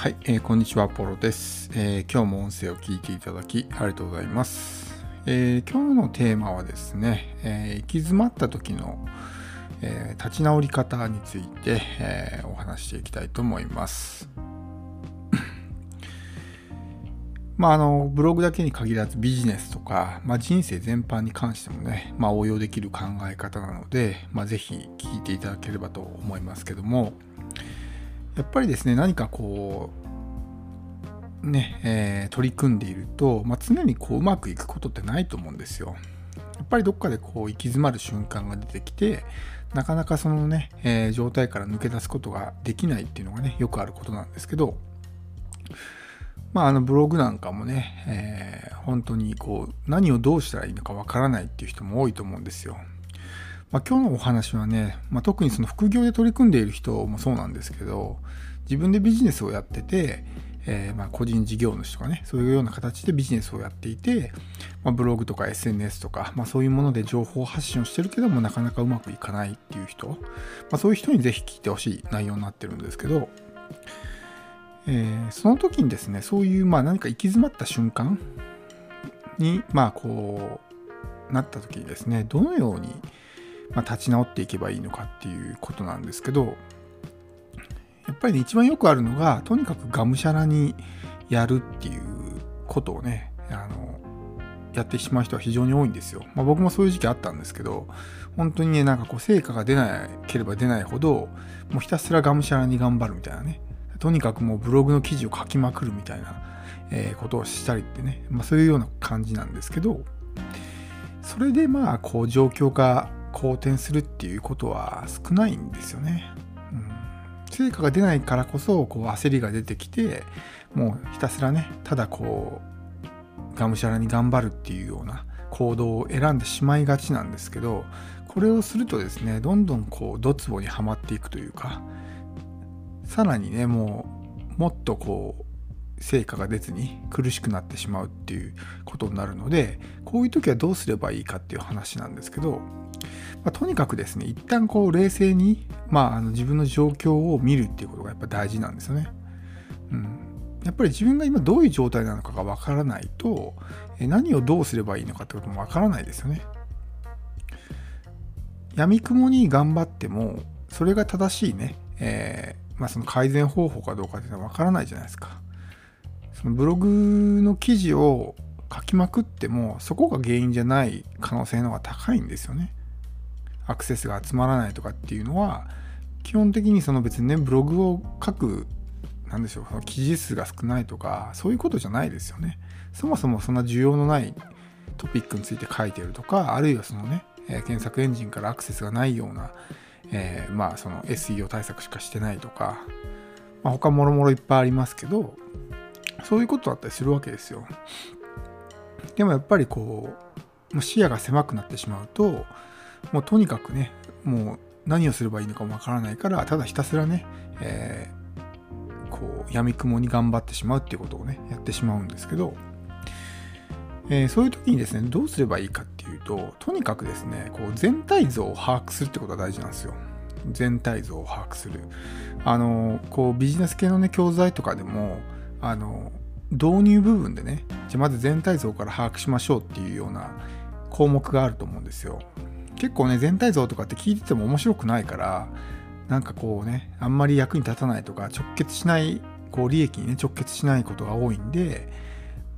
はい、えー、こんにちは、ポロです、えー、今日も音声を聞いていただきありがとうございます。えー、今日のテーマはですね、え行き詰まった時の、え立ち直り方について、えお話していきたいと思います。まあ、あのブログだけに限らずビジネスとか、まあ、人生全般に関してもね、まあ、応用できる考え方なので、まあ、ぜひ聞いていただければと思いますけども、やっぱりですね何かこうね、えー、取り組んでいると、まあ、常にこううまくいくことってないと思うんですよ。やっぱりどっかでこう行き詰まる瞬間が出てきてなかなかそのね、えー、状態から抜け出すことができないっていうのがねよくあることなんですけどまああのブログなんかもね、えー、本当にこう何をどうしたらいいのかわからないっていう人も多いと思うんですよ。まあ、今日のお話はね、まあ、特にその副業で取り組んでいる人もそうなんですけど自分でビジネスをやってて、えー、ま個人事業主とかねそういうような形でビジネスをやっていて、まあ、ブログとか SNS とか、まそういうもので情報発信をしてるけどもなかなかうまくいかないっていう人、ま、そういう人にぜひ聞いてほしい内容になってるんですけど、えー、その時にですねそういうまあ何か行き詰まった瞬間にまあこうなった時にですねどのようにまあ、立ち直っていけばいいのかっていうことなんですけどやっぱりね一番よくあるのがとにかくがむしゃらにやるっていうことをねあのやってしまう人は非常に多いんですよ。まあ、僕もそういう時期あったんですけど本当にねなんかこう成果が出なければ出ないほどもうひたすらがむしゃらに頑張るみたいなねとにかくもうブログの記事を書きまくるみたいな、え、ことをしたりってね、まあ、そういうような感じなんですけどそれでまあこう状況が好転するっていうことは少ないんですよね。うん、成果が出ないからこそこう焦りが出てきてもうひたすらねただこうがむしゃらに頑張るっていうような行動を選んでしまいがちなんですけどこれをするとですねどんどんこうドツボにはまっていくというかさらにねもうもっとこう成果が出ずに苦しくなってしまうっていうことになるのでこういう時はどうすればいいかっていう話なんですけどまあ、とにかくですね一旦こう冷静に、まあ、あの自分の状況を見るっていうことがやっぱ大事なんですよね。うん、やっぱり自分が今どういう状態なのかがわからないと何をどうすればいいのかってこともわからないですよね。闇雲に頑張ってもそれが正しいね、えー、まあ、その改善方法かどうかっていうのはわからないじゃないですか。そのブログの記事を書きまくってもそこが原因じゃない可能性の方が高いんですよね。アクセスが集まらないとかっていうのは基本的にその別にねブログを書くなんでしょうその記事数が少ないとかそういうことじゃないですよねそもそもそんな需要のないトピックについて書いてるとかあるいはそのね、え、検索エンジンからアクセスがないような、えー、まあその SEO 対策しかしてないとか、まあ、他もろもろいっぱいありますけどそういうことだったりするわけですよでもやっぱりこうもう視野が狭くなってしまうともうとにかくね、もう何をすればいいのかもわからないから、ただひたすらね、えー、こう、闇雲に頑張ってしまうっていうことをね、やってしまうんですけど、えー、そういう時にですね、どうすればいいかっていうと、とにかくですね、こう全体像を把握するってことが大事なんですよ。全体像を把握する。あの、こうビジネス系のね、教材とかでも、あの、導入部分でね、じゃまず全体像から把握しましょうっていうような項目があると思うんですよ。結構ね全体像とかって聞いてても面白くないからなんかこうねあんまり役に立たないとか直結しないこう利益にね直結しないことが多いんで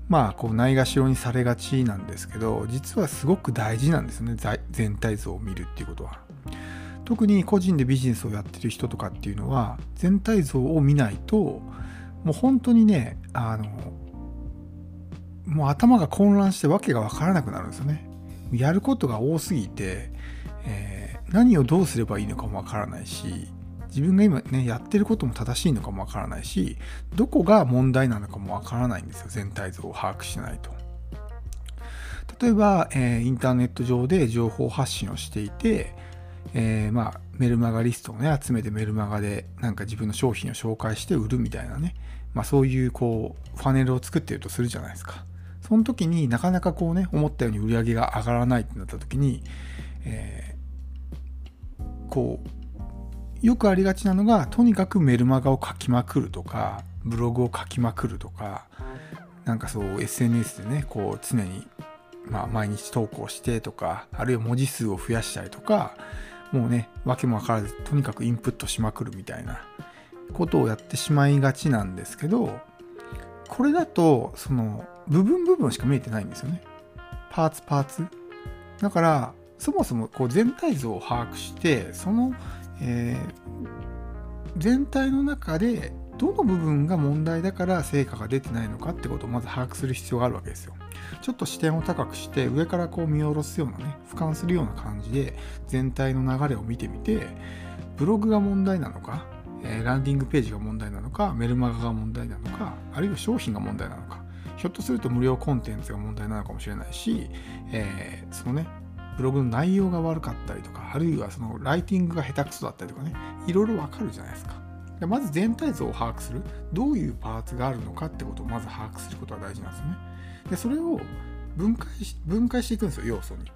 まあこうないがしろにされがちなんですけど実はすごく大事なんですね全体像を見るっていうことは。特に個人でビジネスをやってる人とかっていうのは全体像を見ないともう本当にねあのもう頭が混乱してわけが分からなくなるんですよね。やることが多すぎて、えー、何をどうすればいいのかもわからないし自分が今ねやってることも正しいのかもわからないしどこが問題なのかもわからないんですよ全体像を把握しないと。例えば、えー、インターネット上で情報発信をしていて、えー、まあ、メルマガリストをね集めてメルマガでなんか自分の商品を紹介して売るみたいなね、まあ、そういうこうファネルを作ってるとするじゃないですか。その時になかなかこうね思ったように売り上げが上がらないってなった時に、えー、こうよくありがちなのがとにかくメルマガを書きまくるとかブログを書きまくるとかなんかそう SNS でねこう常に、まあ、毎日投稿してとかあるいは文字数を増やしたりとかもうね訳も分からずとにかくインプットしまくるみたいなことをやってしまいがちなんですけどこれだとその部分部分しか見えてないんですよね。パーツパーツ。だからそもそもこう全体像を把握してその、えー、全体の中でどの部分が問題だから成果が出てないのかってことをまず把握する必要があるわけですよ。ちょっと視点を高くして上からこう見下ろすようなね俯瞰するような感じで全体の流れを見てみてブログが問題なのか、え、ランディングページが問題なのかメルマガが問題なのかあるいは商品が問題なのかひょっとすると無料コンテンツが問題なのかもしれないし、えー、そのねブログの内容が悪かったりとかあるいはそのライティングが下手くそだったりとかねいろいろわかるじゃないですか。でまず全体像を把握する。どういうパーツがあるのかってことをまず把握することが大事なんですよね。でそれを分解し分解していくんですよ要素に。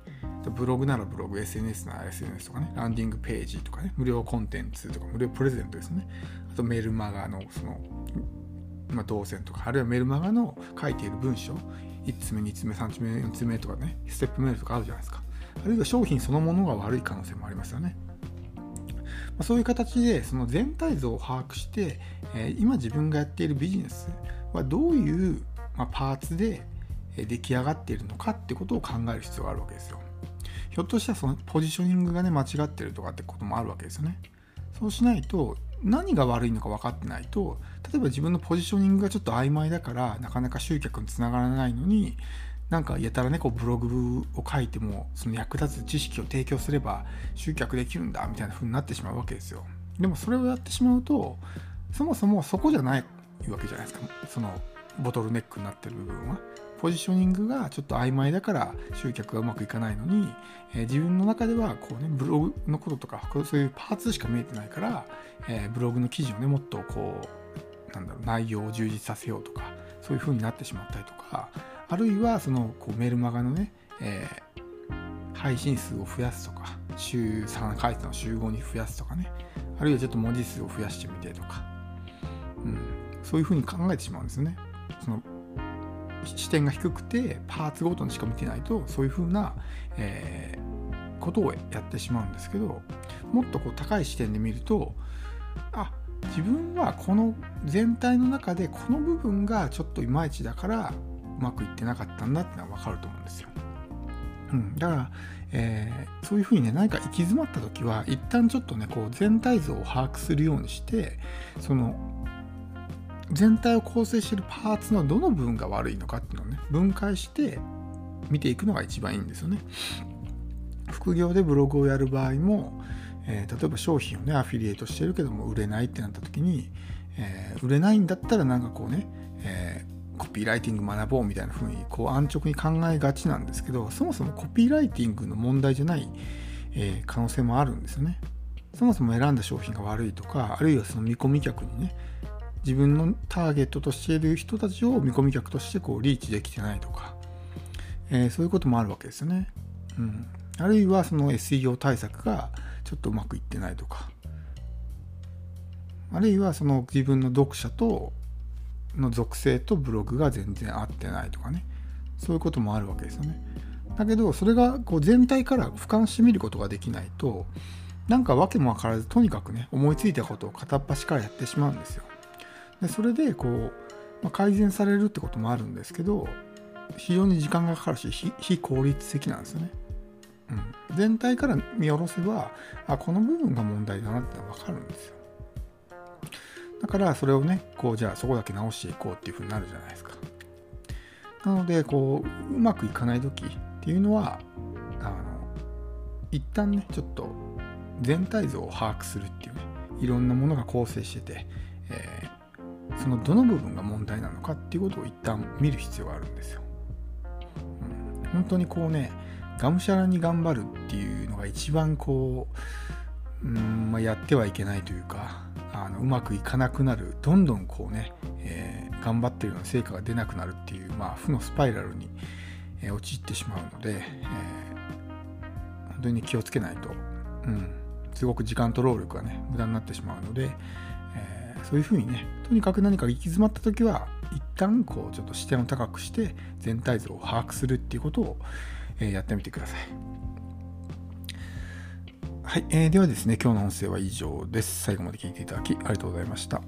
ブログならブログ SNS なら SNS とかねランディングページとかね無料コンテンツとか無料プレゼントですね。あとメルマガのそのまあ、動線とかあるいはメルマガの書いている文章1つ目2つ目3つ目4つ目とかねステップメールとかあるじゃないですか。あるいは商品そのものが悪い可能性もありますよね。そういう形でその全体像を把握して、え今自分がやっているビジネスはどういう、まパーツで出来上がっているのかってことを考える必要があるわけですよ。ひょっとしたらそのポジショニングがね間違ってるとかってこともあるわけですよね。そうしないと何が悪いのか分かってないと例えば自分のポジショニングがちょっと曖昧だからなかなか集客につながらないのになんかやたらねこうブログを書いてもその役立つ知識を提供すれば集客できるんだみたいな風になってしまうわけですよ。でもそれをやってしまうとそもそもそこじゃないわけじゃないですか。そのボトルネックになってる部分は。ポジショニングがちょっと曖昧だから集客がうまくいかないのに、えー、自分の中ではこうねブログのこととかそういうパーツしか見えてないから、えー、ブログの記事をねもっとこうなんだろう内容を充実させようとかそういう風になってしまったりとかあるいはそのこうメルマガのね、えー、配信数を増やすとか週3回の週5に増やすとかねあるいはちょっと文字数を増やしてみてとか、うん、そういうふうに考えてしまうんですよね。その視点が低くてパーツごとにしか見てないとそういうふうな、えー、ことをやってしまうんですけどもっとこう高い視点で見るとあ自分はこの全体の中でこの部分がちょっといまいちだからうまくいってなかったんだってのは分かると思うんですよ。うん、だから、えー、そういうふうにね何か行き詰まった時は一旦ちょっとねこう全体像を把握するようにしてその全体を構成しているパーツのどの部分が悪いのかっていうのをね分解して見ていくのが一番いいんですよね。副業でブログをやる場合も、えー、例えば商品をねアフィリエイトしてるけども売れないってなった時に、えー、売れないんだったらなんかこうね、えーコピーライティング学ぼうみたいな風にこう安直に考えがちなんですけどそもそもコピーライティングの問題じゃない、えー、可能性もあるんですよね。そもそも選んだ商品が悪いとかあるいはその見込み客にね自分のターゲットとしている人たちを見込み客としてこうリーチできてないとか、えー、そういうこともあるわけですよね。うん、あるいはその SEO 対策がちょっとうまくいってないとかあるいはその自分の読者との属性とブログが全然合ってないとかね。そういうこともあるわけですよね。だけどそれがこう全体から俯瞰してみることができないとなんか訳も分からずとにかくね思いついたことを片っ端からやってしまうんですよ。でそれでこう、まあ、改善されるってこともあるんですけど非常に時間がかかるし非効率的なんですよね、うん、全体から見下ろせばあこの部分が問題だなって分かるんですよ。だからそれをねこうじゃあそこだけ直していこうっていうふうになるじゃないですか。なのでこううまくいかない時っていうのはあの一旦ねちょっと全体像を把握するっていうねいろんなものが構成してて、えー、そのどの部分が問題なのかっていうことを一旦見る必要があるんですよ、うん、本当にこうねがむしゃらに頑張るっていうのが一番こう、うんまあ、やってはいけないというかあのうまくいかなくなるどんどんこうね、えー、頑張ってるような成果が出なくなるっていう、まあ、負のスパイラルに、えー、陥ってしまうので、えー、本当に気をつけないと、うん、すごく時間と労力がね無駄になってしまうので、えー、そういうふうにねとにかく何か行き詰まった時は一旦こうちょっと視点を高くして全体像を把握するっていうことを、えやってみてください。はい、えー、ではですね、今日の音声は以上です。最後まで聞いていただきありがとうございました。